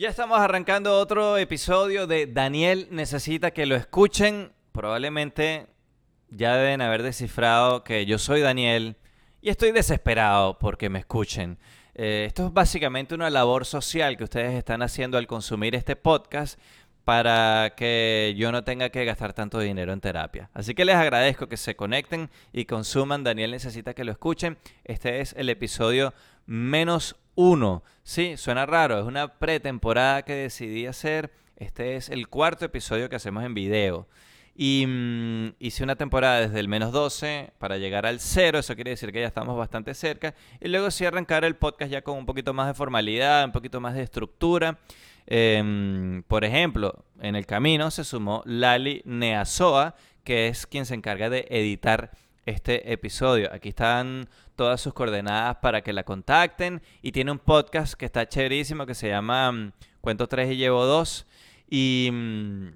Ya estamos arrancando otro episodio de Daniel necesita que lo escuchen. Probablemente ya deben haber descifrado que yo soy Daniel y estoy desesperado porque me escuchen. Eh, esto es básicamente una labor social que ustedes están haciendo al consumir este podcast para que yo no tenga que gastar tanto dinero en terapia. Así que les agradezco que se conecten y consuman. Daniel necesita que lo escuchen. Este es el episodio menos uno. Sí, suena raro, es una pretemporada que decidí hacer. Este es el cuarto episodio que hacemos en video. Y mm, hice una temporada desde el menos 12 para llegar al cero, eso quiere decir que ya estamos bastante cerca. Y luego sí arrancar el podcast ya con un poquito más de formalidad, un poquito más de estructura. Em, por ejemplo, en el camino se sumó Lali Neazoa, que es quien se encarga de editar este episodio. Aquí están todas sus coordenadas para que la contacten y tiene un podcast que está chéverísimo que se llama mm, Cuento 3 y Llevo 2 y mm,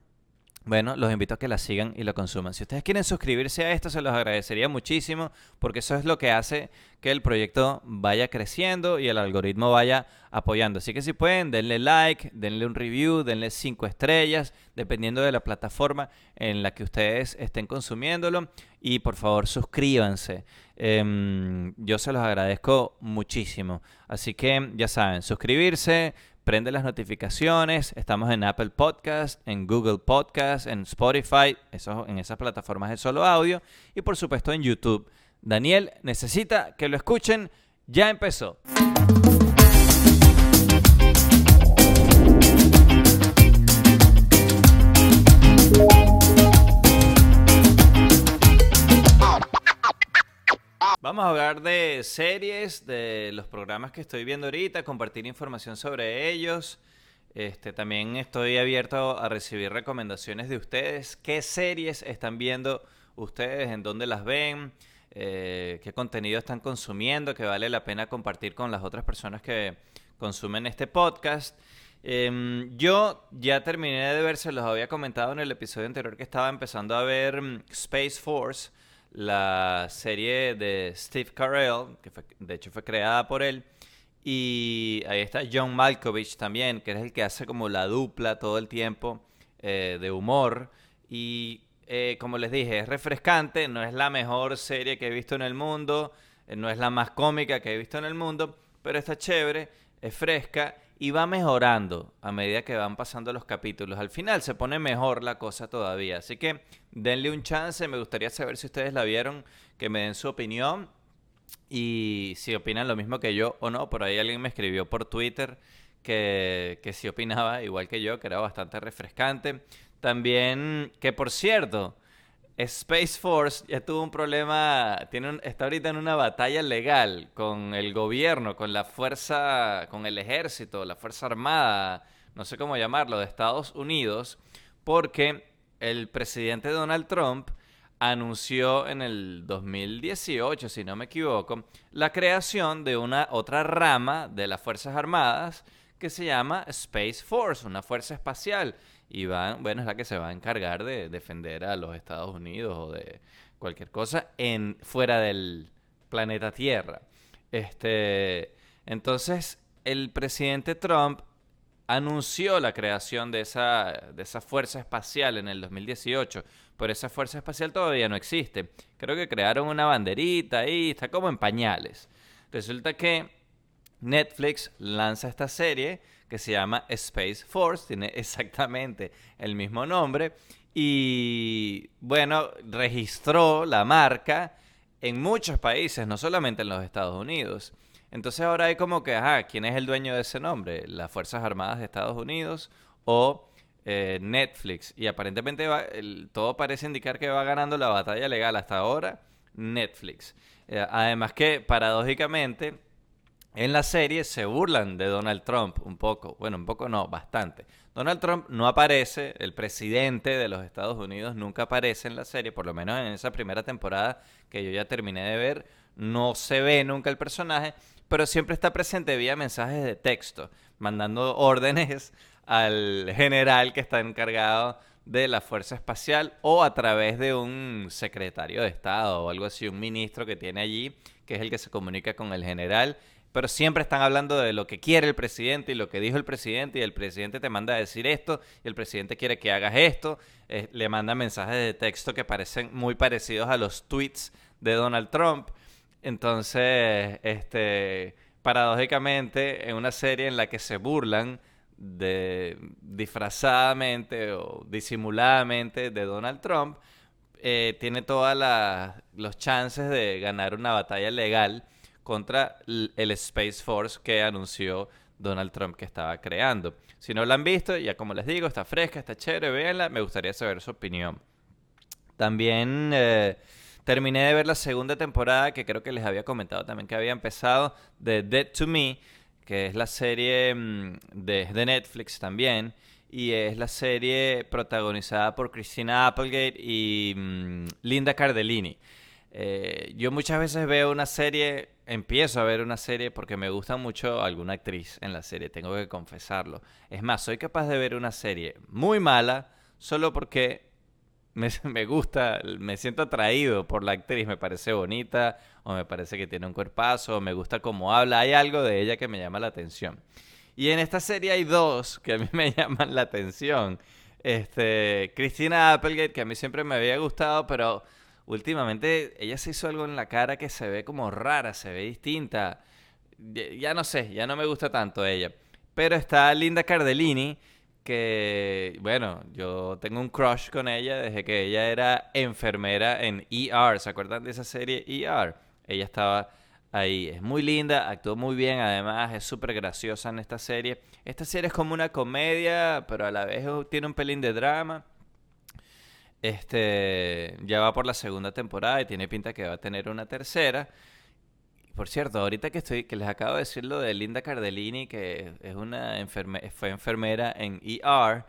bueno, los invito a que la sigan y lo consuman. Si ustedes quieren suscribirse a esto, se los agradecería muchísimo porque eso es lo que hace que el proyecto vaya creciendo y el algoritmo vaya apoyando. Así que si pueden, denle like, denle un review, denle cinco estrellas, dependiendo de la plataforma en la que ustedes estén consumiéndolo. Y por favor, suscríbanse. Em, yo se los agradezco muchísimo. Así que ya saben, suscribirse, prende las notificaciones. Estamos en Apple Podcast, en Google Podcast, en Spotify, en esas plataformas de solo audio y por supuesto en YouTube. Daniel necesita que lo escuchen. Ya empezó. Vamos a hablar de series, de los programas que estoy viendo ahorita, compartir información sobre ellos. Este, también estoy abierto a recibir recomendaciones de ustedes. ¿Qué series están viendo ustedes? ¿En dónde las ven? Eh, ¿Qué contenido están consumiendo? Que vale la pena compartir con las otras personas que consumen este podcast. Em, yo ya terminé de ver, se los había comentado en el episodio anterior que estaba empezando a ver mm, Space Force la serie de Steve Carell, que de hecho fue creada por él. Y ahí está John Malkovich también, que es el que hace como la dupla todo el tiempo eh, de humor. Y eh, como les dije, es refrescante, no es la mejor serie que he visto en el mundo, eh, no es la más cómica que he visto en el mundo, pero está chévere, es fresca y va mejorando a medida que van pasando los capítulos. Al final se pone mejor la cosa todavía. Así que denle un chance. Me gustaría saber si ustedes la vieron, que me den su opinión y si opinan lo mismo que yo o no. Por ahí alguien me escribió por Twitter que, que sí opinaba igual que yo, que era bastante refrescante. También, que por cierto, Space Force ya tuvo un problema, tiene está ahorita en una batalla legal con el gobierno, con la fuerza, con el ejército, la fuerza armada, no sé cómo llamarlo, de Estados Unidos, porque el presidente Donald Trump anunció en el 2018, si no me equivoco, la creación de una otra rama de las Fuerzas Armadas que se llama Space Force, una fuerza espacial y van, bueno, es la que se va a encargar de defender a los Estados Unidos o de cualquier cosa en fuera del planeta Tierra. Este, entonces, el presidente Trump anunció la creación de esa, de esa fuerza espacial en el 2018, pero esa fuerza espacial todavía no existe. Creo que crearon una banderita ahí, está como en pañales. Resulta que Netflix lanza esta serie que se llama Space Force, tiene exactamente el mismo nombre y bueno, registró la marca en muchos países, no solamente en los Estados Unidos. Entonces ahora hay como que, ajá, ¿quién es el dueño de ese nombre? ¿Las Fuerzas Armadas de Estados Unidos o eh, Netflix? Y aparentemente todo parece indicar que va ganando la batalla legal hasta ahora Netflix. Eh, además que paradójicamente en la serie se burlan de Donald Trump un poco, bueno, un poco no, bastante. Donald Trump no aparece, el presidente de los Estados Unidos nunca aparece en la serie, por lo menos en esa primera temporada que yo ya terminé de ver, no se ve nunca el personaje, pero siempre está presente vía mensajes de texto, mandando órdenes al general que está encargado de la Fuerza Espacial o a través de un secretario de Estado o algo así, un ministro que tiene allí, que es el que se comunica con el general pero siempre están hablando de lo que quiere el presidente y lo que dijo el presidente y el presidente te manda a decir esto y el presidente quiere que hagas esto, eh, le manda mensajes de texto que parecen muy parecidos a los tweets de Donald Trump. Entonces, este, paradójicamente, en una serie en la que se burlan de disfrazadamente o disimuladamente de Donald Trump, eh, tiene todas los chances de ganar una batalla legal contra el Space Force que anunció Donald Trump que estaba creando. Si no la han visto, ya como les digo, está fresca, está chévere, véanla, me gustaría saber su opinión. También eh, terminé de ver la segunda temporada que creo que les había comentado también que había empezado de Dead to Me, que es la serie mm, de, de Netflix también y es la serie protagonizada por Christina Applegate y mm, Linda Cardellini. Eh, yo muchas veces veo una serie, empiezo a ver una serie porque me gusta mucho alguna actriz en la serie, tengo que confesarlo. Es más, soy capaz de ver una serie muy mala solo porque me, gusta, me siento atraído por la actriz, me parece bonita, o me parece que tiene un cuerpazo, o me gusta cómo habla, hay algo de ella que me llama la atención. Y en esta serie hay dos que a mí me llaman la atención. Este, Christina Applegate, que a mí siempre me había gustado, pero últimamente ella se hizo algo en la cara que se ve como rara, se ve distinta. Ya, no sé, ya no me gusta tanto ella. Pero está Linda Cardellini, que, bueno, yo tengo un crush con ella desde que ella era enfermera en ER. ¿Se acuerdan de esa serie ER? Ella estaba ahí. Es muy linda, actuó muy bien, además es súper graciosa en esta serie. Esta serie es como una comedia, pero a la vez tiene un pelín de drama. Este ya va por la segunda temporada y tiene pinta que va a tener una tercera. Por cierto, ahorita que estoy, que les acabo de decir lo de Linda Cardellini, que es una fue enfermera en ER,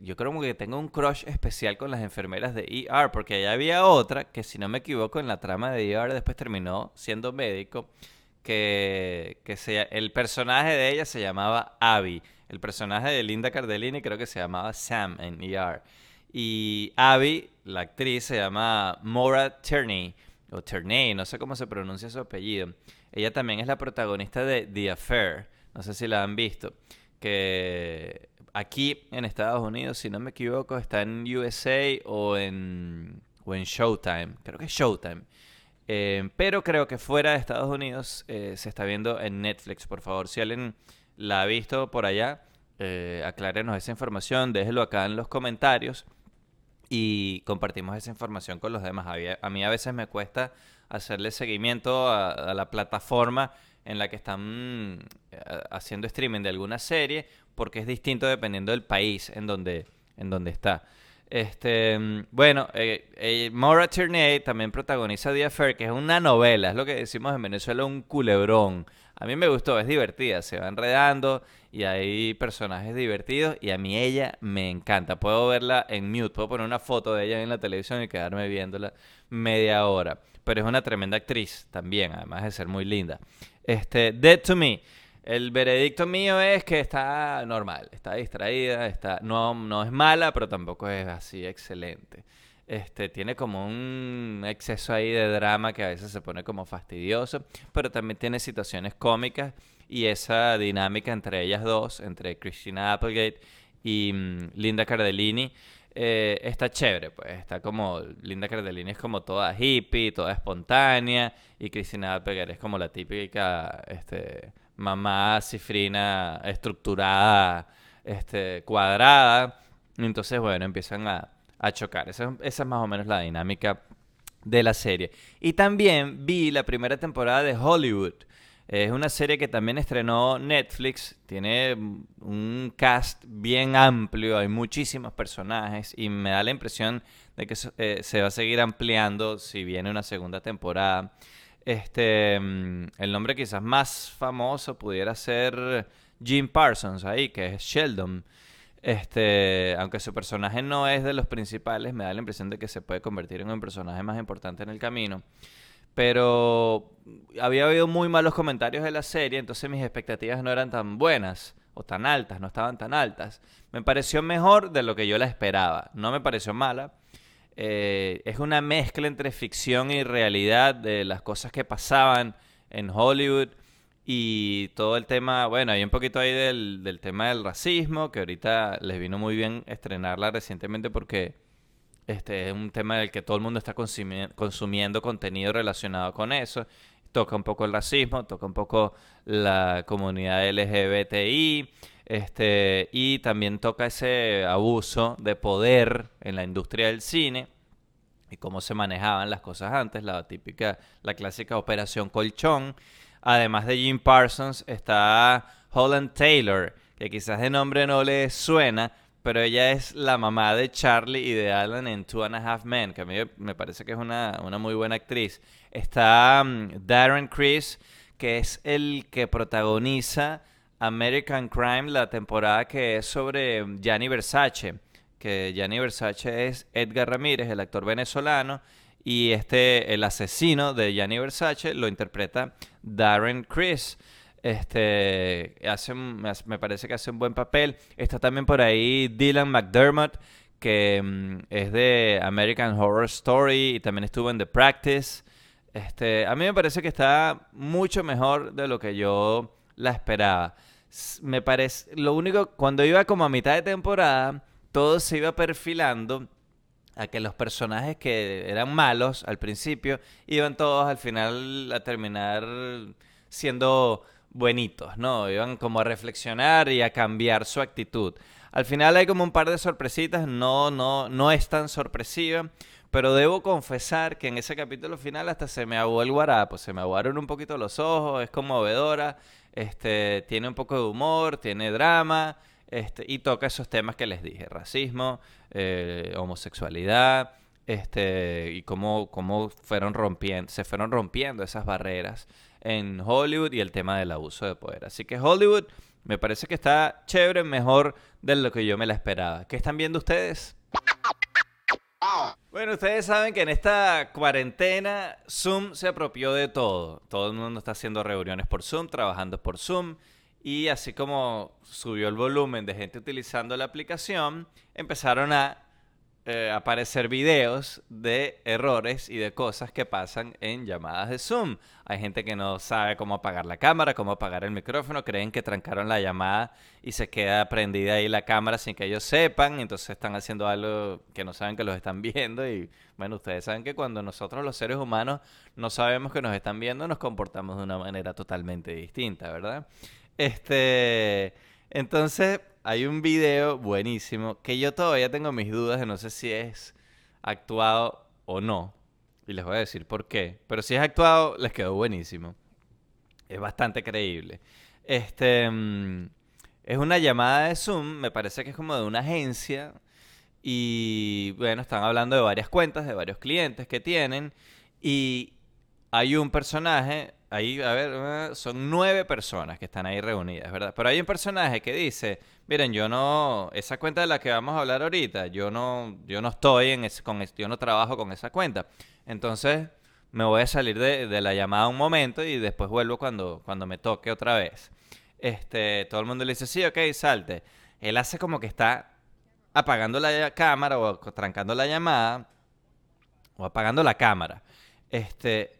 yo creo que tengo un crush especial con las enfermeras de ER, porque allá había otra que, si no me equivoco, en la trama de ER después terminó siendo médico, que, que el personaje de ella se llamaba Abby. El personaje de Linda Cardellini creo que se llamaba Sam en ER. Y Abby, la actriz, se llama Maura Turney, o Turney, no sé cómo se pronuncia su apellido. Ella también es la protagonista de The Affair, no sé si la han visto, que aquí en Estados Unidos, si no me equivoco, está en USA o en, o en Showtime, creo que es Showtime. Eh, pero creo que fuera de Estados Unidos eh, se está viendo en Netflix. Por favor, si alguien la ha visto por allá, eh, aclárenos esa información, déjelo acá en los comentarios y compartimos esa información con los demás. A mí a veces me cuesta hacerle seguimiento a, la plataforma en la que están eh, haciendo streaming de alguna serie porque es distinto dependiendo del país en donde, en donde está. Este, bueno, eh, eh, Maura Tierney también protagoniza The Affair, que es una novela, es lo que decimos en Venezuela, un culebrón. A mí me gustó, es divertida, se va enredando y hay personajes divertidos y a mí ella me encanta. Puedo verla en mute, puedo poner una foto de ella en la televisión y quedarme viéndola media hora. Pero es una tremenda actriz también, además de ser muy linda. Este, Dead to Me. El veredicto mío es que está normal, está distraída, está no, no es mala, pero tampoco es así excelente. Este, tiene como un exceso ahí de drama que a veces se pone como fastidioso, pero también tiene situaciones cómicas y esa dinámica entre ellas dos, entre Christina Applegate y mm, Linda Cardellini, eh, está chévere, pues está como, Linda Cardellini es como toda hippie, toda espontánea, y Christina Applegate es como la típica, este mamá cifrina estructurada, este, cuadrada. Entonces, bueno, empiezan a, chocar. Esa, esa, es más o menos la dinámica de la serie. Y también vi la primera temporada de Hollywood. Es una serie que también estrenó Netflix. Tiene un cast bien amplio, hay muchísimos personajes y me da la impresión de que eh, se va a seguir ampliando si viene una segunda temporada. Este, mm, el nombre quizás más famoso pudiera ser Jim Parsons ahí, que es Sheldon. Este, aunque su personaje no es de los principales, me da la impresión de que se puede convertir en un personaje más importante en el camino. Pero había habido muy malos comentarios de la serie, entonces mis expectativas no eran tan buenas o tan altas, no estaban tan altas. Me pareció mejor de lo que yo la esperaba. No me pareció mala, eh, es una mezcla entre ficción y realidad de las cosas que pasaban en Hollywood Y todo el tema, bueno, hay un poquito ahí del, del tema del racismo, que ahorita les vino muy bien estrenarla recientemente porque este es un tema del que todo el mundo está consumiendo contenido relacionado con eso. Toca un poco el racismo, toca un poco la comunidad LGBTI, este, y también toca ese abuso de poder en la industria del cine y cómo se manejaban las cosas antes, la típica, la clásica operación colchón. Además de Jim Parsons está Holland Taylor, que quizás de nombre no le suena, pero ella es la mamá de Charlie y de Alan en Two and a Half Men, que a mí me parece que es una, muy buena actriz. Está mm, Darren Criss, que es el que protagoniza American Crime, la temporada que es sobre Gianni Versace, que Gianni Versace es Edgar Ramírez, el actor venezolano, y este, el asesino de Gianni Versace, lo interpreta Darren Criss. Este, hace, me parece que hace un buen papel. Está también por ahí Dylan McDermott, que mm, es de American Horror Story y también estuvo en The Practice. Este, a mí me parece que está mucho mejor de lo que yo la esperaba. Me parece, lo único, cuando iba como a mitad de temporada, todo se iba perfilando a que los personajes que eran malos al principio iban todos al final a terminar siendo buenitos, ¿no? Iban como a reflexionar y a cambiar su actitud. Al final hay como un par de sorpresitas, no, no, no es tan sorpresiva, pero debo confesar que en ese capítulo final hasta se me aguó el guarapo, se me aguaron un poquito los ojos, es conmovedora, este, tiene un poco de humor, tiene drama, este, y toca esos temas que les dije, racismo, eh, homosexualidad, este, y cómo, cómo fueron rompiendo, se fueron rompiendo esas barreras en Hollywood y el tema del abuso de poder. Así que Hollywood me parece que está chévere, mejor de lo que yo me la esperaba. ¿Qué están viendo ustedes? Bueno, ustedes saben que en esta cuarentena Zoom se apropió de todo. Todo el mundo está haciendo reuniones por Zoom, trabajando por Zoom. Y así como subió el volumen de gente utilizando la aplicación, empezaron a eh, aparecer videos de errores y de cosas que pasan en llamadas de Zoom. Hay gente que no sabe cómo apagar la cámara, cómo apagar el micrófono, creen que trancaron la llamada y se queda prendida ahí la cámara sin que ellos sepan, entonces están haciendo algo que no saben que los están viendo y bueno, ustedes saben que cuando nosotros los seres humanos no sabemos que nos están viendo, nos comportamos de una manera totalmente distinta, ¿verdad? Este, entonces hay un video buenísimo que yo todavía tengo mis dudas de no sé si es actuado o no. Y les voy a decir por qué. Pero si es actuado, les quedó buenísimo. Es bastante creíble. Este mm, es una llamada de Zoom, me parece que es como de una agencia. Y bueno, están hablando de varias cuentas, de varios clientes que tienen. Y hay un personaje, ahí, a ver, eh, son nueve personas que están ahí reunidas, ¿verdad? Pero hay un personaje que dice, miren, yo no, esa cuenta de la que vamos a hablar ahorita, yo no, yo no estoy en ese, con, yo no trabajo con esa cuenta. Entonces, me voy a salir de, la llamada un momento y después vuelvo cuando, cuando me toque otra vez. Este, todo el mundo le dice, sí, ok, salte. Él hace como que está apagando la cámara o trancando la llamada o apagando la cámara. Este,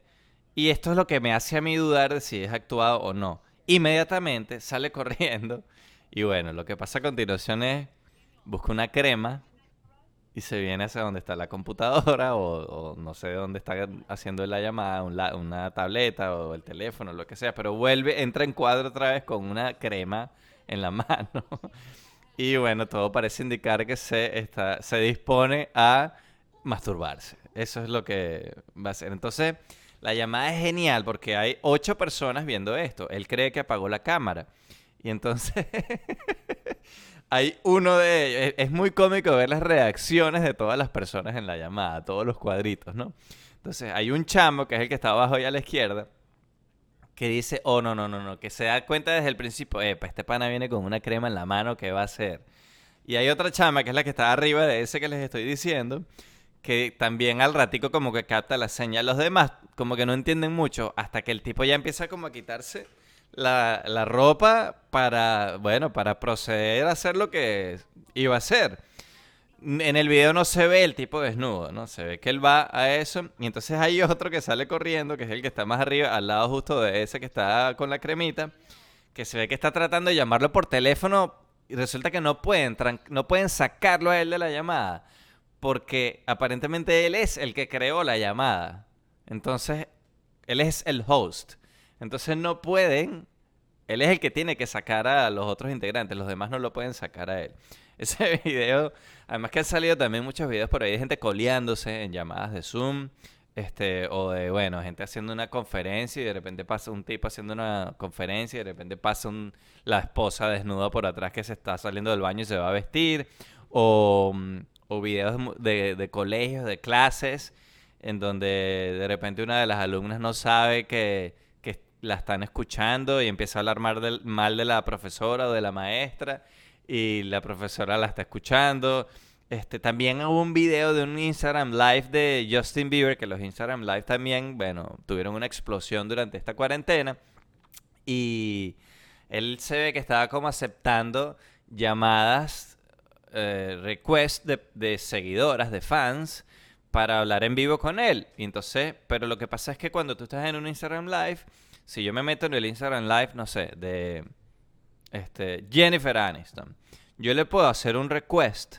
y esto es lo que me hace a mí dudar de si es actuado o no. Inmediatamente sale corriendo. Y bueno, lo que pasa a continuación es, busca una crema y se viene hacia donde está la computadora o, no sé dónde está haciendo la llamada, una tableta o el teléfono, lo que sea, pero vuelve, entra en cuadro otra vez con una crema en la mano. y bueno, todo parece indicar que se, está, se dispone a masturbarse. Eso es lo que va a hacer. Entonces, la llamada es genial porque hay ocho personas viendo esto. Él cree que apagó la cámara. Y entonces hay uno de ellos. Es, muy cómico ver las reacciones de todas las personas en la llamada, todos los cuadritos, ¿no? Entonces hay un chamo, que es el que está abajo y a la izquierda, que dice, oh, no, no, no, no, que se da cuenta desde el principio, epa, este pana viene con una crema en la mano, ¿qué va a hacer? Y hay otra chama, que es la que está arriba de ese que les estoy diciendo, que también al ratico como que capta la señal. Los demás como que no entienden mucho hasta que el tipo ya empieza como a quitarse la, la ropa para, bueno, para proceder a hacer lo que iba a hacer. en el video no se ve el tipo desnudo, ¿no? Se ve que él va a eso y entonces hay otro que sale corriendo, que es el que está más arriba, al lado justo de ese que está con la cremita, que se ve que está tratando de llamarlo por teléfono y resulta que no pueden, no pueden sacarlo a él de la llamada porque aparentemente él es el que creó la llamada. Entonces, él es el host. Entonces no pueden, él es el que tiene que sacar a los otros integrantes, los demás no lo pueden sacar a él. Ese video, además que han salido también muchos videos por ahí de gente coleándose en llamadas de Zoom, este, o de, bueno, gente haciendo una conferencia y de repente pasa un tipo haciendo una conferencia y de repente pasa un, la esposa desnuda por atrás que se está saliendo del baño y se va a vestir, o, o videos de, de colegios, de clases, en donde de repente una de las alumnas no sabe que, que la están escuchando y empieza a hablar mal mal de la profesora o de la maestra y la profesora la está escuchando. Este, también hubo un video de un Instagram Live de Justin Bieber, que los Instagram Live también, bueno, tuvieron una explosión durante esta cuarentena. Y él se ve que estaba como aceptando llamadas, eh, requests de, de, seguidoras, de fans, para hablar en vivo con él. Y entonces, pero lo que pasa es que cuando tú estás en un Instagram Live, si yo me meto en el Instagram Live, no sé, de este, Jennifer Aniston, yo le puedo hacer un request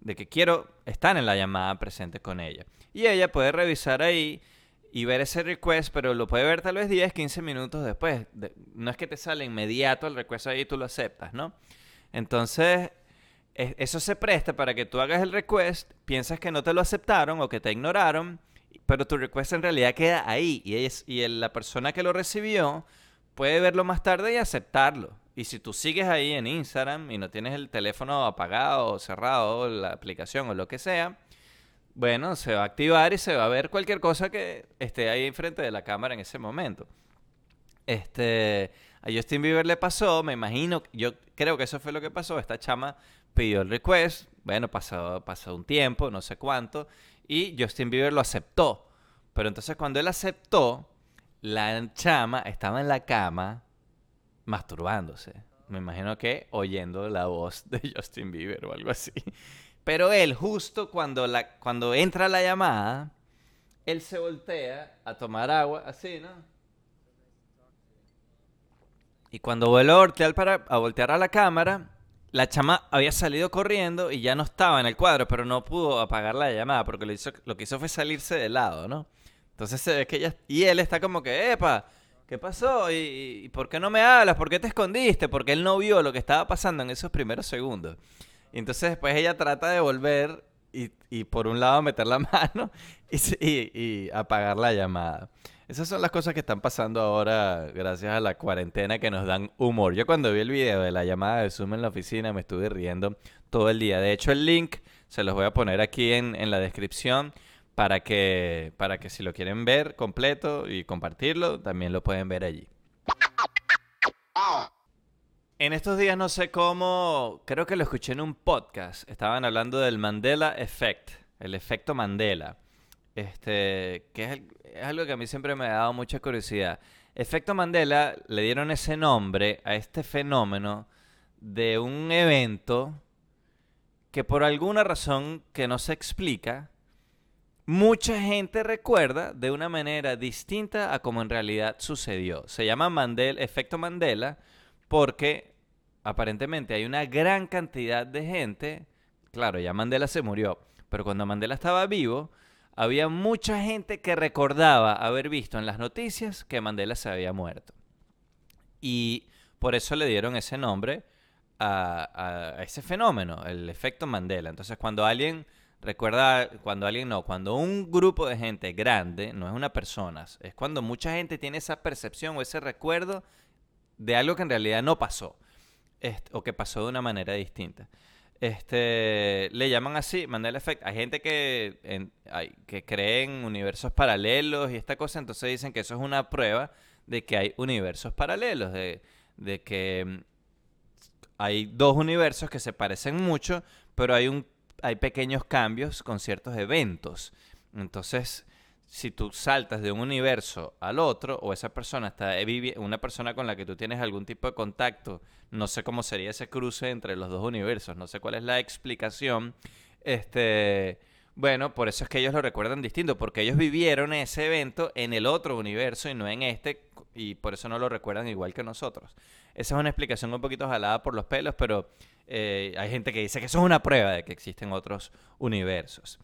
de que quiero estar en la llamada presente con ella. Y ella puede revisar ahí y ver ese request, pero lo puede ver tal vez 10, 15 minutos después. no es que te sale inmediato el request ahí y tú lo aceptas, ¿no? Entonces, eso se presta para que tú hagas el request, piensas que no te lo aceptaron o que te ignoraron, pero tu request en realidad queda ahí y, es, y la persona que lo recibió puede verlo más tarde y aceptarlo. Y si tú sigues ahí en Instagram y no tienes el teléfono apagado o cerrado, la aplicación o lo que sea, bueno, se va a activar y se va a ver cualquier cosa que esté ahí enfrente de la cámara en ese momento. Este, a Justin Bieber le pasó, me imagino, yo creo que eso fue lo que pasó. Esta chama pidió el request, bueno, pasó, pasó un tiempo, no sé cuánto, y Justin Bieber lo aceptó. Pero entonces cuando él aceptó, la chama estaba en la cama masturbándose. Me imagino que oyendo la voz de Justin Bieber o algo así. Pero él, justo cuando, la, cuando entra la llamada, él se voltea a tomar agua, así, ¿no? Y cuando vuelve a voltear, para, a voltear a la cámara, la chama había salido corriendo y ya no estaba en el cuadro, pero no pudo apagar la llamada porque lo, que hizo fue salirse de lado, ¿no? Entonces se ve que ella... Y él está como que, epa, ¿qué pasó? ¿Y, por qué no me hablas? ¿Por qué te escondiste? Porque él no vio lo que estaba pasando en esos primeros segundos. Y entonces después ella trata de volver y, por un lado meter la mano y, apagar la llamada. Esas son las cosas que están pasando ahora gracias a la cuarentena que nos dan humor. Yo cuando vi el video de la llamada de Zoom en la oficina me estuve riendo todo el día. De hecho el link se los voy a poner aquí en, en la descripción para que, para que si lo quieren ver completo y compartirlo, también lo pueden ver allí. En estos días no sé cómo, creo que lo escuché en un podcast, estaban hablando del Mandela Effect, el efecto Mandela, este, que es, algo que a mí siempre me ha dado mucha curiosidad. Efecto Mandela le dieron ese nombre a este fenómeno de un evento que por alguna razón que no se explica, mucha gente recuerda de una manera distinta a como en realidad sucedió. Se llama Mandela, efecto Mandela porque aparentemente hay una gran cantidad de gente, claro, ya Mandela se murió, pero cuando Mandela estaba vivo, había mucha gente que recordaba haber visto en las noticias que Mandela se había muerto. Y por eso le dieron ese nombre a, ese fenómeno, el efecto Mandela. Entonces cuando alguien Recuerda cuando alguien no, cuando un grupo de gente grande, no es una persona, es cuando mucha gente tiene esa percepción o ese recuerdo de algo que en realidad no pasó o que pasó de una manera distinta. Este, le llaman así, Mandela Effect. Hay gente que, hay, que cree en universos paralelos y esta cosa, entonces dicen que eso es una prueba de que hay universos paralelos, de, de que mm, hay dos universos que se parecen mucho, pero hay un hay pequeños cambios con ciertos eventos. Entonces, si tú saltas de un universo al otro, o esa persona está una persona con la que tú tienes algún tipo de contacto, no sé cómo sería ese cruce entre los dos universos, no sé cuál es la explicación. Este, bueno, por eso es que ellos lo recuerdan distinto, porque ellos vivieron ese evento en el otro universo y no en este, y por eso no lo recuerdan igual que nosotros. Esa es una explicación un poquito jalada por los pelos, pero eh, hay gente que dice que eso es una prueba de que existen otros universos.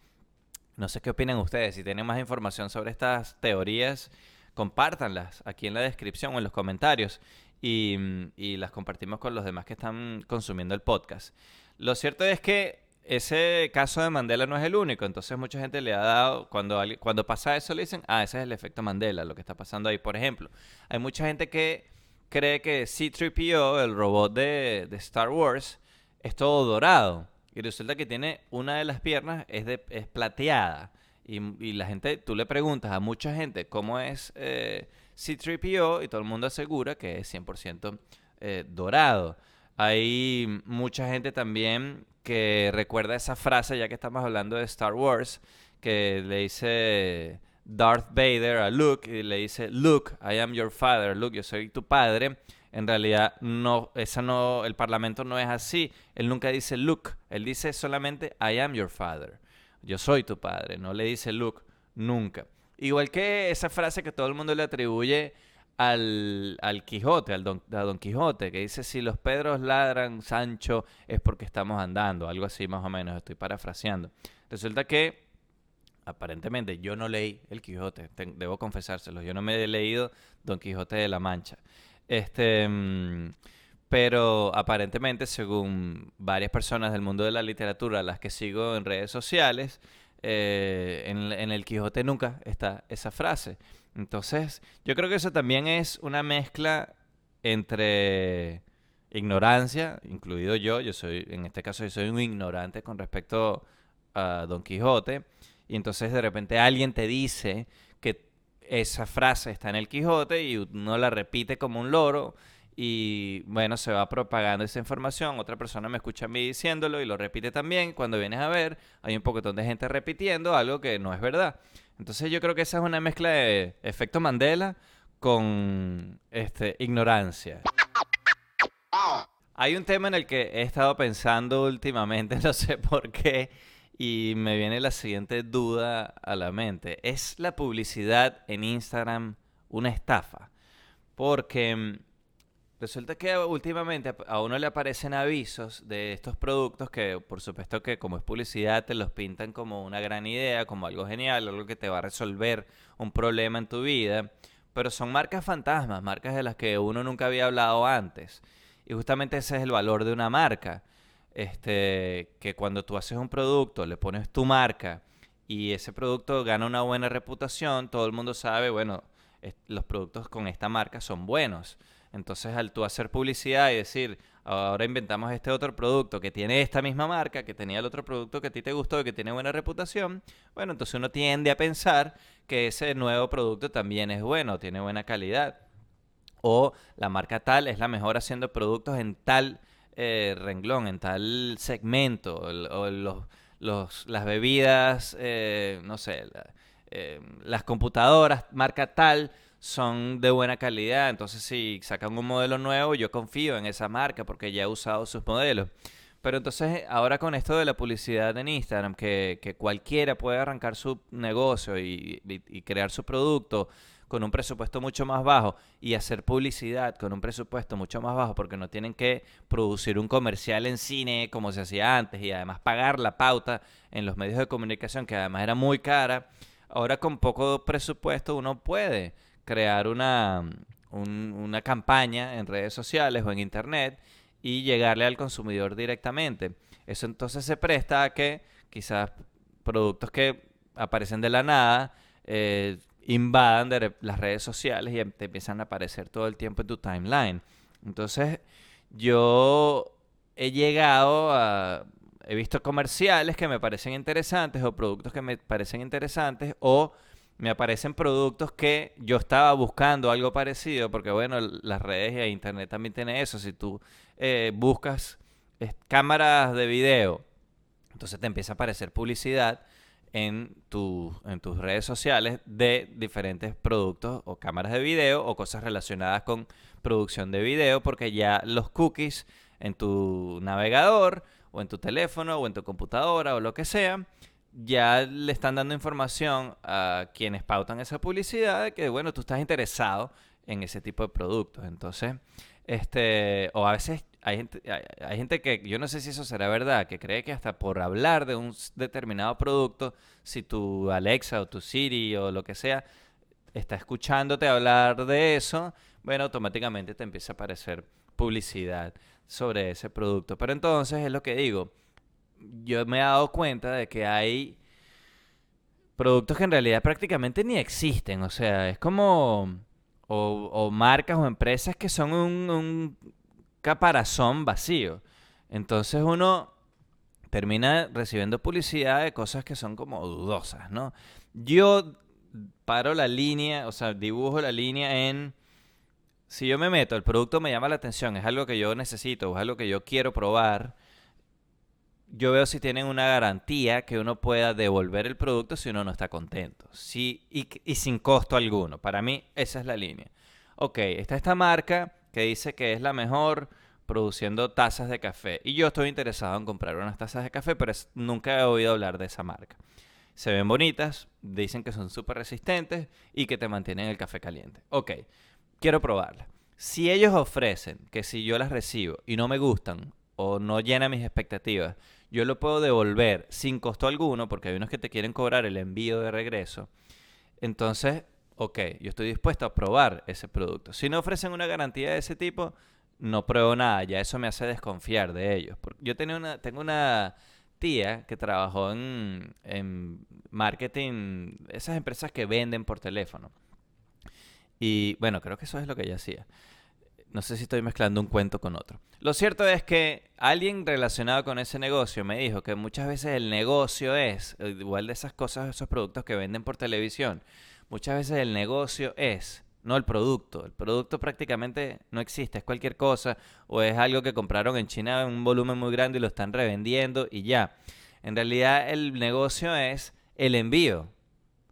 No sé qué opinan ustedes. Si tienen más información sobre estas teorías, compártanlas aquí en la descripción o en los comentarios y, y las compartimos con los demás que están consumiendo el podcast. Lo cierto es que ese caso de Mandela no es el único, entonces mucha gente le ha dado, cuando, cuando pasa eso le dicen, ah, ese es el efecto Mandela, lo que está pasando ahí. Por ejemplo, hay mucha gente que cree que C-3PO, el robot de, de, Star Wars, es todo dorado. Y resulta que tiene una de las piernas, es, de, es plateada. Y, y, la gente, tú le preguntas a mucha gente cómo es eh, C-3PO y todo el mundo asegura que es 100% eh, dorado. Hay mucha gente también que recuerda esa frase, ya que estamos hablando de Star Wars, que le dice Darth Vader a Luke y le dice, Luke, I am your father, Luke, yo soy tu padre. En realidad, no, esa no, el parlamento no es así. Él nunca dice Luke, él dice solamente I am your father. Yo soy tu padre, no le dice Luke nunca. Igual que esa frase que todo el mundo le atribuye al, al Quijote, al don, a Don Quijote, que dice, si los Pedros ladran, Sancho, es porque estamos andando, algo así más o menos, estoy parafraseando. Resulta que, aparentemente, yo no leí el Quijote, debo confesárselo, yo no me he leído Don Quijote de la Mancha. Este... Mm, pero aparentemente, según varias personas del mundo de la literatura, las que sigo en redes sociales, eh, en, en, el Quijote nunca está esa frase. Entonces, yo creo que eso también es una mezcla entre ignorancia, incluido yo, yo soy, en este caso yo soy un ignorante con respecto a Don Quijote, y entonces de repente alguien te dice esa frase está en el Quijote y uno la repite como un loro, y bueno, se va propagando esa información, otra persona me escucha a mí diciéndolo y lo repite también, cuando vienes a ver hay un poquitón de gente repitiendo algo que no es verdad. Entonces yo creo que esa es una mezcla de efecto Mandela con este, ignorancia. Hay un tema en el que he estado pensando últimamente, no sé por qué, y me viene la siguiente duda a la mente. ¿Es la publicidad en Instagram una estafa? Porque mm, Resulta que últimamente a uno le aparecen avisos de estos productos que por supuesto que como es publicidad te los pintan como una gran idea, como algo genial, algo que te va a resolver un problema en tu vida, pero son marcas fantasmas, marcas de las que uno nunca había hablado antes. Y justamente ese es el valor de una marca. Este, que cuando tú haces un producto, le pones tu marca y ese producto gana una buena reputación, todo el mundo sabe, bueno, los productos con esta marca son buenos. Entonces, al tú hacer publicidad y decir, ahora inventamos este otro producto que tiene esta misma marca, que tenía el otro producto que a ti te gustó y que tiene buena reputación, bueno, entonces uno tiende a pensar que ese nuevo producto también es bueno, tiene buena calidad. O la marca tal es la mejor haciendo productos en tal eh, renglón, en tal segmento, o los, las bebidas, eh, no sé, eh, las computadoras, marca tal son de buena calidad. Entonces, si sacan un modelo nuevo, yo confío en esa marca porque ya he usado sus modelos. Pero entonces, ahora con esto de la publicidad en Instagram, que, que cualquiera puede arrancar su negocio y, crear su producto con un presupuesto mucho más bajo y hacer publicidad con un presupuesto mucho más bajo porque no tienen que producir un comercial en cine como se hacía antes y además pagar la pauta en los medios de comunicación que además era muy cara. Ahora con poco presupuesto uno puede crear una, una campaña en redes sociales o en internet y llegarle al consumidor directamente. Eso entonces se presta a que quizás productos que aparecen de la nada eh, invadan de las redes sociales y em, te empiezan a aparecer todo el tiempo en tu timeline. Entonces yo he llegado a... He visto comerciales que me parecen interesantes o productos que me parecen interesantes o me aparecen productos que yo estaba buscando algo parecido, porque bueno, las redes y internet también tiene eso. Si tú eh, buscas cámaras de video, entonces te empieza a aparecer publicidad en, en tus redes sociales de diferentes productos o cámaras de video o cosas relacionadas con producción de video, porque ya los cookies en tu navegador o en tu teléfono o en tu computadora o lo que sea, ya le están dando información a quienes pautan esa publicidad de que, bueno, tú estás interesado en ese tipo de productos. Entonces, este, o a veces hay gente, hay, gente que, yo no sé si eso será verdad, que cree que hasta por hablar de un determinado producto, si tu Alexa o tu Siri o lo que sea está escuchándote hablar de eso, bueno, automáticamente te empieza a aparecer publicidad sobre ese producto. Pero entonces es lo que digo, yo me he dado cuenta de que hay productos que en realidad prácticamente ni existen, o sea, es como... O, marcas o empresas que son un caparazón vacío. Entonces uno termina recibiendo publicidad de cosas que son como dudosas, ¿no? Yo paro la línea, o sea, dibujo la línea en... Si yo me meto, el producto me llama la atención, es algo que yo necesito, es algo que yo quiero probar, yo veo si tienen una garantía que uno pueda devolver el producto si uno no está contento. Sí, y, y sin costo alguno. Para mí, esa es la línea. Ok, está esta marca que dice que es la mejor produciendo tazas de café. Y yo estoy interesado en comprar unas tazas de café, pero nunca he oído hablar de esa marca. Se ven bonitas, dicen que son súper resistentes y que te mantienen el café caliente. Ok, quiero probarla. Si ellos ofrecen que si yo las recibo y no me gustan o no llenan mis expectativas, yo lo puedo devolver sin costo alguno, porque hay unos que te quieren cobrar el envío de regreso. Entonces, ok, yo estoy dispuesto a probar ese producto. Si no ofrecen una garantía de ese tipo, no pruebo nada, ya eso me hace desconfiar de ellos. Yo tenía una, tengo una tía que trabajó en, marketing, esas empresas que venden por teléfono. Y bueno, creo que eso es lo que ella hacía. No sé si estoy mezclando un cuento con otro. Lo cierto es que alguien relacionado con ese negocio me dijo que muchas veces el negocio es, igual de esas cosas, esos productos que venden por televisión, muchas veces el negocio es, no el producto. El producto prácticamente no existe, es cualquier cosa o es algo que compraron en China en un volumen muy grande y lo están revendiendo y ya. En realidad el negocio es el envío.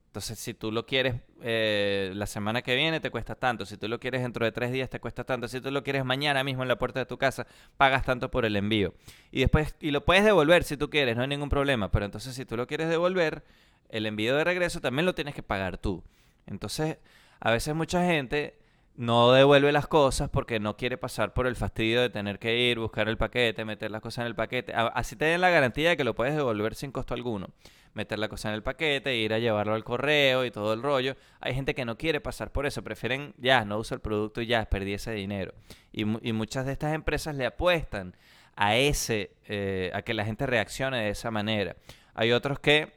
Entonces, si tú lo quieres eh, la semana que viene, te cuesta tanto. Si tú lo quieres dentro de tres días, te cuesta tanto. Si tú lo quieres mañana mismo en la puerta de tu casa, pagas tanto por el envío. Y después, y lo puedes devolver si tú quieres, no hay ningún problema. Pero entonces, si tú lo quieres devolver, el envío de regreso también lo tienes que pagar tú. Entonces, a veces mucha gente no devuelve las cosas porque no quiere pasar por el fastidio de tener que ir, buscar el paquete, meter las cosas en el paquete. Así te den la garantía de que lo puedes devolver sin costo alguno. Meter la cosa en el paquete, ir a llevarlo al correo y todo el rollo. Hay gente que no quiere pasar por eso, prefieren ya, no usa el producto y ya, perdí ese dinero. Y, muchas de estas empresas le apuestan a ese, eh, a que la gente reaccione de esa manera. Hay otros que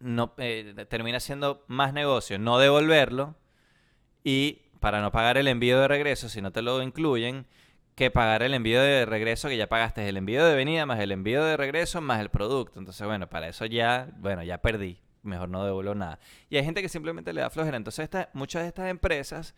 no, eh, termina siendo más negocio no devolverlo y para no pagar el envío de regreso, si no te lo incluyen, que pagar el envío de regreso que ya pagaste el envío de venida más el envío de regreso más el producto. Entonces, bueno, para eso ya, bueno, ya perdí. Mejor no devuelvo nada. Y hay gente que simplemente le da flojera. Entonces, muchas de estas empresas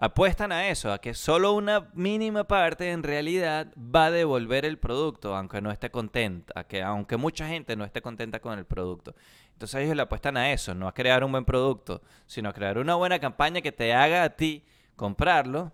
apuestan a eso, a que solo una mínima parte en realidad va a devolver el producto, aunque no esté contenta, que aunque mucha gente no esté contenta con el producto. Entonces ellos le apuestan a eso, no a crear un buen producto, sino a crear una buena campaña que te haga a ti comprarlo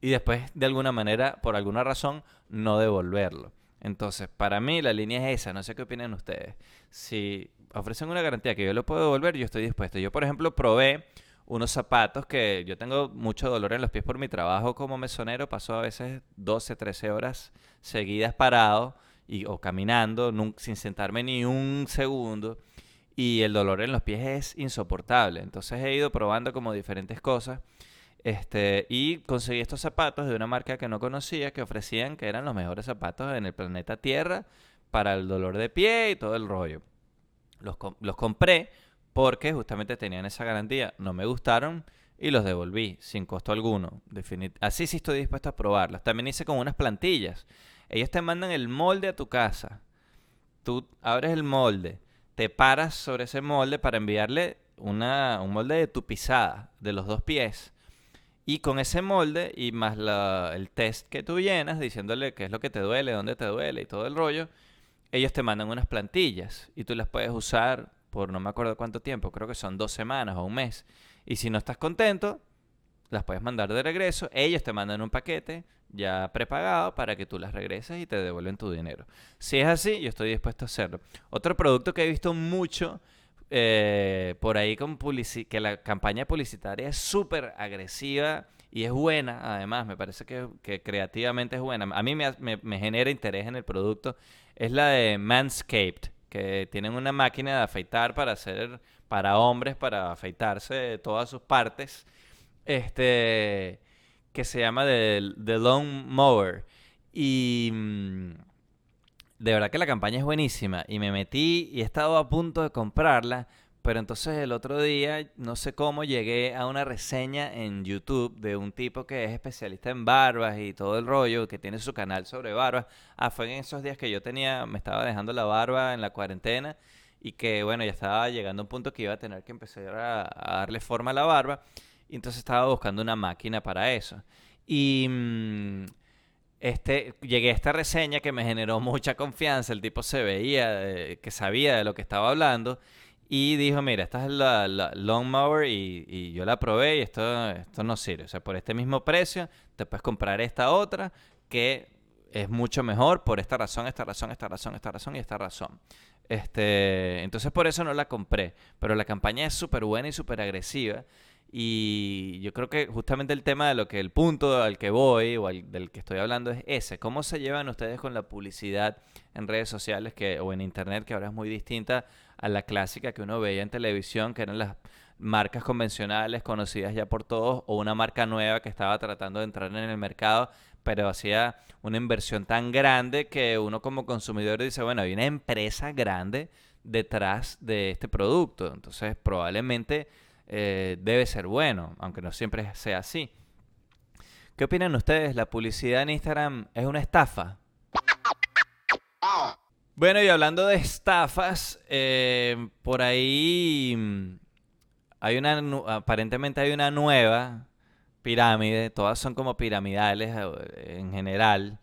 y después de alguna manera, por alguna razón, no devolverlo. Entonces, para mí la línea es esa, no sé qué opinan ustedes. Si ofrecen una garantía que yo lo puedo devolver, yo estoy dispuesto. Yo, por ejemplo, probé unos zapatos que yo tengo mucho dolor en los pies por mi trabajo como mesonero, paso a veces 12, 13 horas seguidas parado y, o caminando sin sentarme ni un segundo y el dolor en los pies es insoportable. Entonces he ido probando como diferentes cosas este, y conseguí estos zapatos de una marca que no conocía que ofrecían que eran los mejores zapatos en el planeta Tierra para el dolor de pie y todo el rollo. Los, los compré porque justamente tenían esa garantía. No me gustaron y los devolví sin costo alguno. Así sí estoy dispuesto a probarlos. También hice con unas plantillas. Ellos te mandan el molde a tu casa. Tú abres el molde te paras sobre ese molde para enviarle una, un molde de tu pisada de los dos pies. Y con ese molde y más el test que tú llenas diciéndole qué es lo que te duele, dónde te duele y todo el rollo, ellos te mandan unas plantillas y tú las puedes usar por no me acuerdo cuánto tiempo, creo que son dos semanas o un mes. Y si no estás contento, las puedes mandar de regreso, ellos te mandan un paquete ya prepagado para que tú las regreses y te devuelven tu dinero. Si es así, yo estoy dispuesto a hacerlo. Otro producto que he visto mucho eh, por ahí con que la campaña publicitaria es súper agresiva y es buena, además, me parece que, creativamente es buena. A mí me, me, genera interés en el producto. Es la de Manscaped, que tienen una máquina de afeitar para hacer, para hombres, para afeitarse todas sus partes. Este, que se llama The, The Long Mower. Y mm, de verdad que la campaña es buenísima. Y me metí y he estado a punto de comprarla pero entonces el otro día, no sé cómo, llegué a una reseña en YouTube de un tipo que es especialista en barbas y todo el rollo, que tiene su canal sobre barbas. Ah, fue en esos días que yo tenía, me estaba dejando la barba en la cuarentena y que, bueno, ya estaba llegando a un punto que iba a tener que empezar a, darle forma a la barba. Y entonces estaba buscando una máquina para eso. Y... Mm, este, llegué a esta reseña que me generó mucha confianza. El tipo se veía, eh, que sabía de lo que estaba hablando. Y dijo, mira, esta es la, la Mower y, y, yo la probé y esto, esto no sirve. O sea, por este mismo precio te puedes comprar esta otra que es mucho mejor por esta razón, esta razón, esta razón, esta razón y esta razón. Este, entonces por eso no la compré. Pero la campaña es súper buena y súper agresiva. Y yo creo que justamente el tema de lo que el punto al que voy o del que estoy hablando es ese. ¿Cómo se llevan ustedes con la publicidad en redes sociales que, o en internet, que ahora es muy distinta a la clásica que uno veía en televisión, que eran las marcas convencionales conocidas ya por todos, o una marca nueva que estaba tratando de entrar en el mercado, pero hacía una inversión tan grande que uno como consumidor dice, bueno, hay una empresa grande detrás de este producto, entonces probablemente eh, debe ser bueno, aunque no siempre sea así. ¿Qué opinan ustedes? ¿La publicidad en Instagram es una estafa? Bueno, y hablando de estafas, eh, por ahí mm, hay una, aparentemente hay una nueva pirámide, todas son como piramidales eh, en general.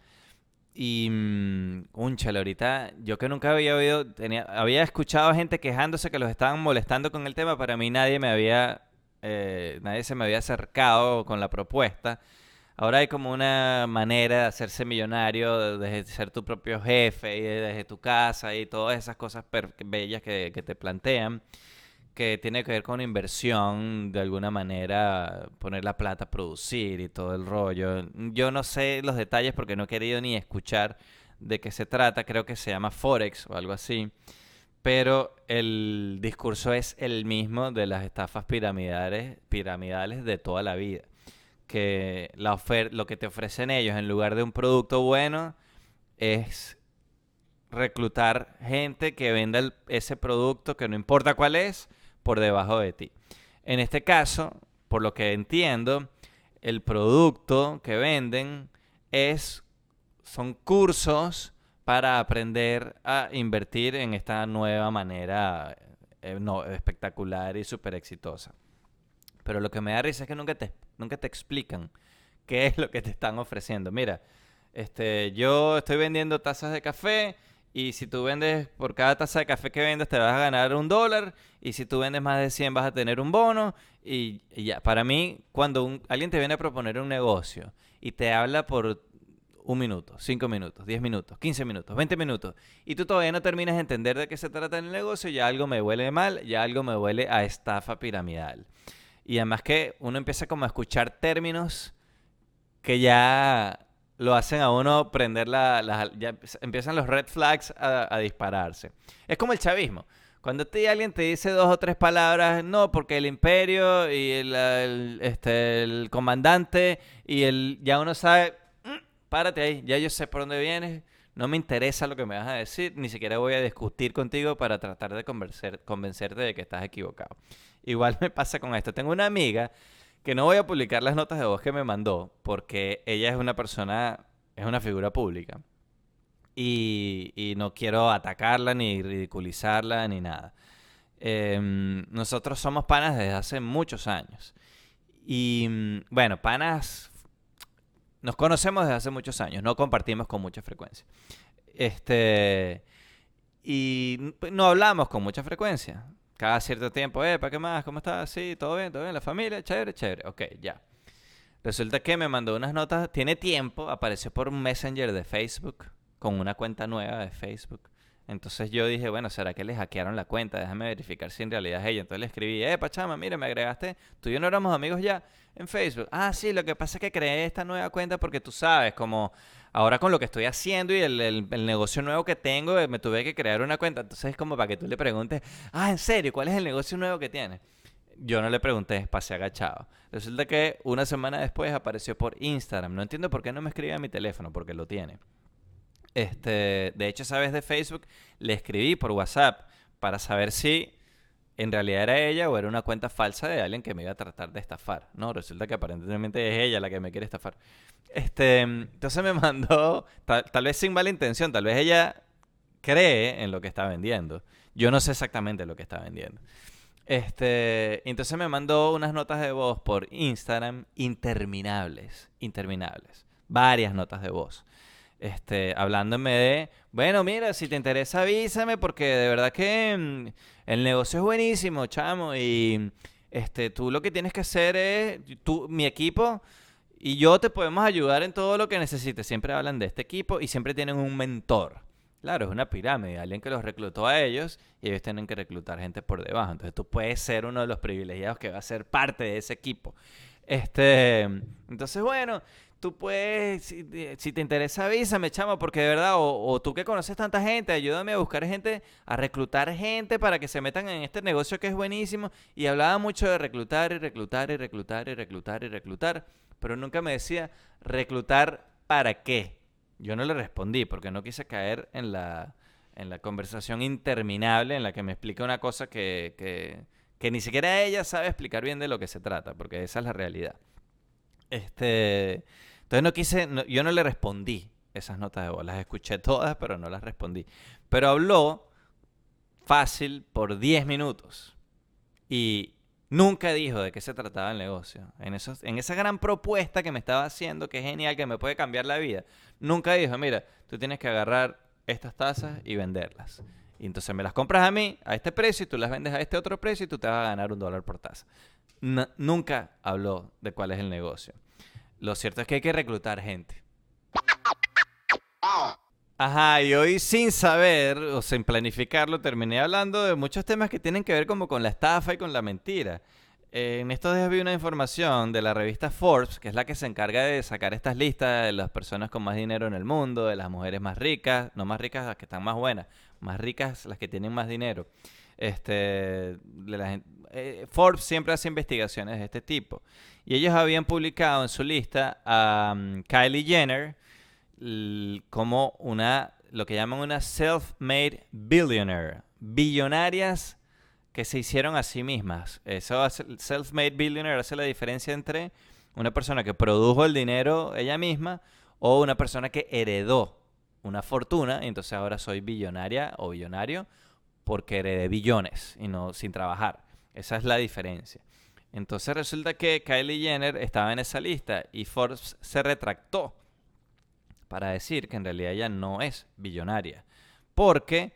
Y, un mm, chale, ahorita yo que nunca había oído, tenía, había escuchado gente quejándose que los estaban molestando con el tema, para mí nadie me había, eh, nadie se me había acercado con la propuesta. Ahora hay como una manera de hacerse millonario desde ser tu propio jefe y desde tu casa y todas esas cosas bellas que, te plantean, que tiene que ver con inversión, de alguna manera, poner la plata a producir y todo el rollo. Yo no sé los detalles porque no he querido ni escuchar de qué se trata, creo que se llama Forex o algo así, pero el discurso es el mismo de las estafas piramidales de toda la vida que la lo que te ofrecen ellos en lugar de un producto bueno es reclutar gente que venda ese producto que no importa cuál es por debajo de ti. En este caso, por lo que entiendo, el producto que venden es son cursos para aprender a invertir en esta nueva manera eh, espectacular y súper exitosa. Pero lo que me da risa es que nunca te, nunca te explican qué es lo que te están ofreciendo. Mira, este, yo estoy vendiendo tazas de café y si tú vendes por cada taza de café que vendes te vas a ganar un dólar y si tú vendes más de 100 vas a tener un bono y, ya. Para mí, cuando alguien te viene a proponer un negocio y te habla por un minuto, cinco minutos, diez minutos, quince minutos, veinte minutos, y tú todavía no terminas de entender de qué se trata el negocio, ya algo me huele mal, ya algo me huele a estafa piramidal. Y además que uno empieza como a escuchar términos que ya lo hacen a uno prender la... ya empiezan los red flags a, dispararse. Es como el chavismo. Cuando te, alguien te dice dos o tres palabras, no, porque el imperio y el, este, el comandante y el... Ya uno sabe, mm, párate ahí, ya yo sé por dónde vienes, no me interesa lo que me vas a decir, ni siquiera voy a discutir contigo para tratar de convencerte de que estás equivocado. Igual me pasa con esto. Tengo una amiga que no voy a publicar las notas de voz que me mandó porque ella es una persona, es una figura pública. Y, no quiero atacarla ni ridiculizarla ni nada. Em, nosotros somos panas desde hace muchos años. Y mm, bueno, panas, nos conocemos desde hace muchos años, no compartimos con mucha frecuencia. Este, y no hablamos con mucha frecuencia cada cierto tiempo, eh, ¿para qué más? ¿Cómo estás? Sí, todo bien, todo bien, la familia, chévere, chévere. Ok, ya. Resulta que me mandó unas notas, tiene tiempo, apareció por un messenger de Facebook, con una cuenta nueva de Facebook. Entonces yo dije, bueno, ¿será que le hackearon la cuenta? Déjame verificar si en realidad es ella. Entonces le escribí, eh, Pachama, mira, me agregaste, tú y yo no éramos amigos ya en Facebook. Ah, sí, lo que pasa es que creé esta nueva cuenta porque tú sabes, como ahora con lo que estoy haciendo y el, negocio nuevo que tengo, eh, me tuve que crear una cuenta. Entonces es como para que tú le preguntes, ah, ¿en serio? ¿Cuál es el negocio nuevo que tienes? Yo no le pregunté, pasé agachado. Resulta que una semana después apareció por Instagram. No entiendo por qué no me escribe a mi teléfono, porque lo tiene. Este, de hecho, esa vez de Facebook le escribí por WhatsApp para saber si en realidad era ella o era una cuenta falsa de alguien que me iba a tratar de estafar. No, resulta que aparentemente es ella la que me quiere estafar. Este, entonces me mandó, tal, vez sin mala intención, tal vez ella cree en lo que está vendiendo. Yo no sé exactamente lo que está vendiendo. Este, entonces me mandó unas notas de voz por Instagram interminables, interminables. Varias notas de voz este, hablándome de, bueno, mira, si te interesa avísame porque de verdad que mm, el negocio es buenísimo, chamo, y este, tú lo que tienes que hacer es, tú, mi equipo y yo te podemos ayudar en todo lo que necesites. Siempre hablan de este equipo y siempre tienen un mentor. Claro, es una pirámide, alguien que los reclutó a ellos y ellos tienen que reclutar gente por debajo. Entonces tú puedes ser uno de los privilegiados que va a ser parte de ese equipo. Este, entonces, bueno, tú puedes, si, te interesa, avísame, chamo, porque de verdad, o, tú que conoces tanta gente, ayúdame a buscar gente, a reclutar gente para que se metan en este negocio que es buenísimo. Y hablaba mucho de reclutar y reclutar y reclutar y reclutar y reclutar, pero nunca me decía, reclutar para qué. Yo no le respondí porque no quise caer en la, en la conversación interminable en la que me explica una cosa que, que, que ni siquiera ella sabe explicar bien de lo que se trata, porque esa es la realidad. Este, entonces no quise, yo no le respondí esas notas de voz. Las escuché todas, pero no las respondí. Pero habló fácil por 10 minutos. Y nunca dijo de qué se trataba el negocio. En, en esa gran propuesta que me estaba haciendo, que es genial, que me puede cambiar la vida. Nunca dijo, mira, tú tienes que agarrar estas tazas y venderlas. Y entonces me las compras a mí a este precio y tú las vendes a este otro precio y tú te vas a ganar un dólar por taza. nunca habló de cuál es el negocio. Lo cierto es que hay que reclutar gente. Ajá, y hoy sin saber o sin planificarlo terminé hablando de muchos temas que tienen que ver como con la estafa y con la mentira. en estos días vi una información de la revista Forbes, que es la que se encarga de sacar estas listas de las personas con más dinero en el mundo, de las mujeres más ricas, no más ricas las que están más buenas, más ricas las que tienen más dinero. Este, eh, Forbes siempre hace investigaciones de este tipo. Y ellos habían publicado en su lista a um, Kylie Jenner como una, lo que llaman una self-made billionaire. Billonarias que se hicieron a sí mismas. Eso self-made billionaire hace la diferencia entre una persona que produjo el dinero ella misma o una persona que heredó una fortuna entonces ahora soy billonaria o billonario porque heredé billones y no sin trabajar. Esa es la diferencia. Entonces resulta que Kylie Jenner estaba en esa lista y Forbes se retractó para decir que en realidad ella no es billonaria. Porque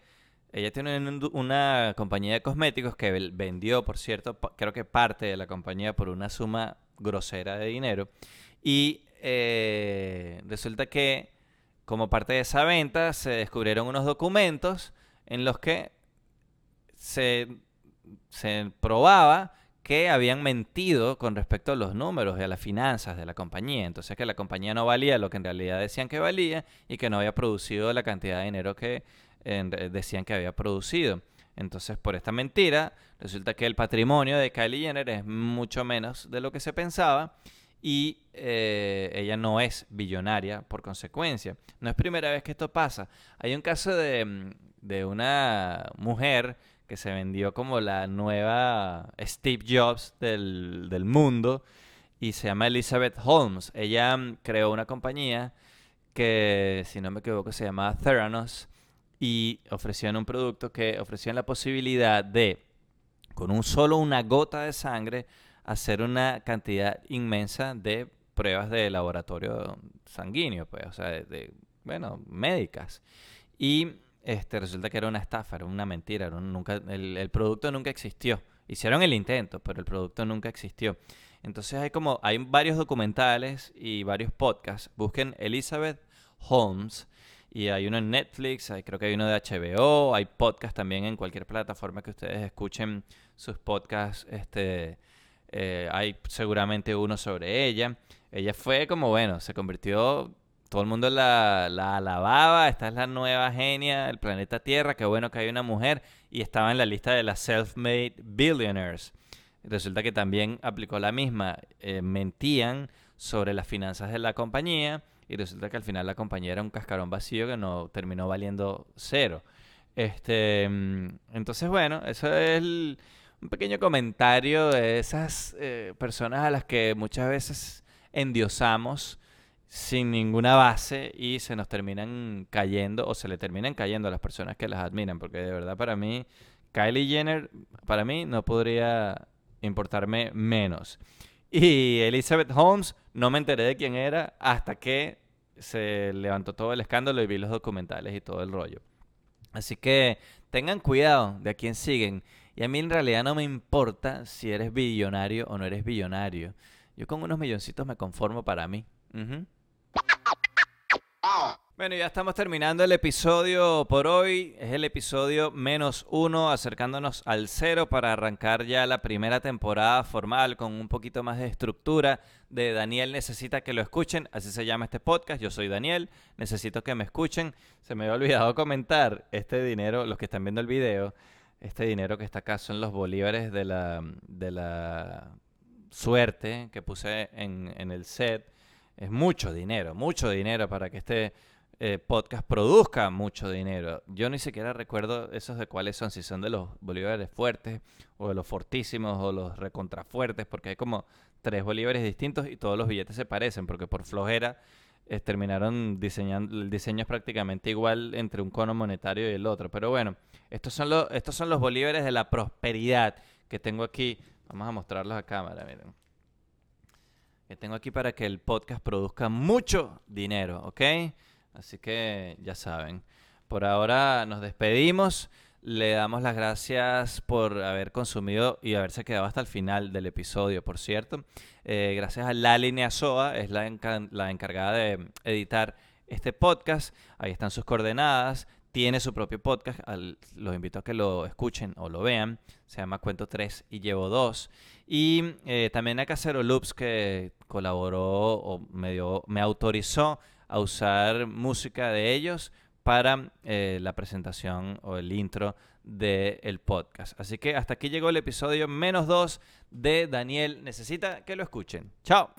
ella tiene una compañía de cosméticos que vendió, por cierto, creo que parte de la compañía por una suma grosera de dinero. Y eh, resulta que como parte de esa venta se descubrieron unos documentos en los que se, probaba que habían mentido con respecto a los números y a las finanzas de la compañía. Entonces que la compañía no valía lo que en realidad decían que valía y que no había producido la cantidad de dinero que decían que había producido. Entonces por esta mentira resulta que el patrimonio de Kylie Jenner es mucho menos de lo que se pensaba y eh, ella no es billonaria por consecuencia. No es primera vez que esto pasa. Hay un caso de, de una mujer que se vendió como la nueva Steve Jobs del, mundo y se llama Elizabeth Holmes. Ella mm, creó una compañía que, si no me equivoco, se llamaba Theranos y ofrecían un producto que ofrecían la posibilidad de, con un solo una gota de sangre, hacer una cantidad inmensa de pruebas de laboratorio sanguíneo, pues, o sea, de, bueno, médicas. Y este, resulta que era una estafa, era una mentira, nunca, el, producto nunca existió. Hicieron el intento, pero el producto nunca existió. Entonces hay como, hay varios documentales y varios podcasts. Busquen Elizabeth Holmes y hay uno en Netflix, hay, creo que hay uno de HBO, hay podcasts también en cualquier plataforma que ustedes escuchen sus podcasts. Este, eh, hay seguramente uno sobre ella. Ella fue como, bueno, se convirtió todo el mundo la, alababa, esta es la nueva genia del planeta Tierra, qué bueno que hay una mujer, y estaba en la lista de las self-made billionaires. Resulta que también aplicó la misma, eh, mentían sobre las finanzas de la compañía, y resulta que al final la compañía era un cascarón vacío que no terminó valiendo cero. Este, mm, entonces, bueno, eso es un pequeño comentario de esas eh, personas a las que muchas veces endiosamos sin ninguna base y se nos terminan cayendo o se le terminan cayendo a las personas que las admiran, porque de verdad para mí Kylie Jenner para mí no podría importarme menos. Y Elizabeth Holmes no me enteré de quién era hasta que se levantó todo el escándalo y vi los documentales y todo el rollo. Así que tengan cuidado de a quién siguen. Y a mí en realidad no me importa si eres billonario o no eres billonario. Yo con unos milloncitos me conformo para mí. Bueno, ya estamos terminando el episodio por hoy. Es el episodio menos uno, acercándonos al cero para arrancar ya la primera temporada formal con un poquito más de estructura de Daniel Necesita que lo escuchen. Así se llama este podcast. Yo soy Daniel, necesito que me escuchen. Se me había olvidado comentar este dinero, los que están viendo el video, este dinero que está acá son los bolívares de la, de la suerte que puse en, en el set. Es mucho dinero, mucho dinero para que este eh, podcast produzca mucho dinero. Yo ni siquiera recuerdo esos de cuáles son, si son de los bolívares fuertes o de los fortísimos o los recontrafuertes, porque hay como tres bolívares distintos y todos los billetes se parecen, porque por flojera eh, terminaron diseñando, el diseño es prácticamente igual entre un cono monetario y el otro. Pero bueno, estos son los, estos son los bolívares de la prosperidad que tengo aquí. Vamos a mostrarlos a cámara, miren. Tengo aquí para que el podcast produzca mucho dinero, ¿ok? Así que ya saben. Por ahora nos despedimos. Le damos las gracias por haber consumido y haberse quedado hasta el final del episodio, por cierto. Eh, gracias a La Línea SOA, es la, la encargada de editar este podcast. Ahí están sus coordenadas. Tiene su propio podcast. los invito a que lo escuchen o lo vean. Se llama Cuento 3 y Llevo 2. Y eh, también a Casero Loops que colaboró o me, me autorizó a usar música de ellos para eh, la presentación o el intro del podcast. Así que hasta aquí llegó el episodio menos 2 de Daniel. Necesita que lo escuchen. Chao.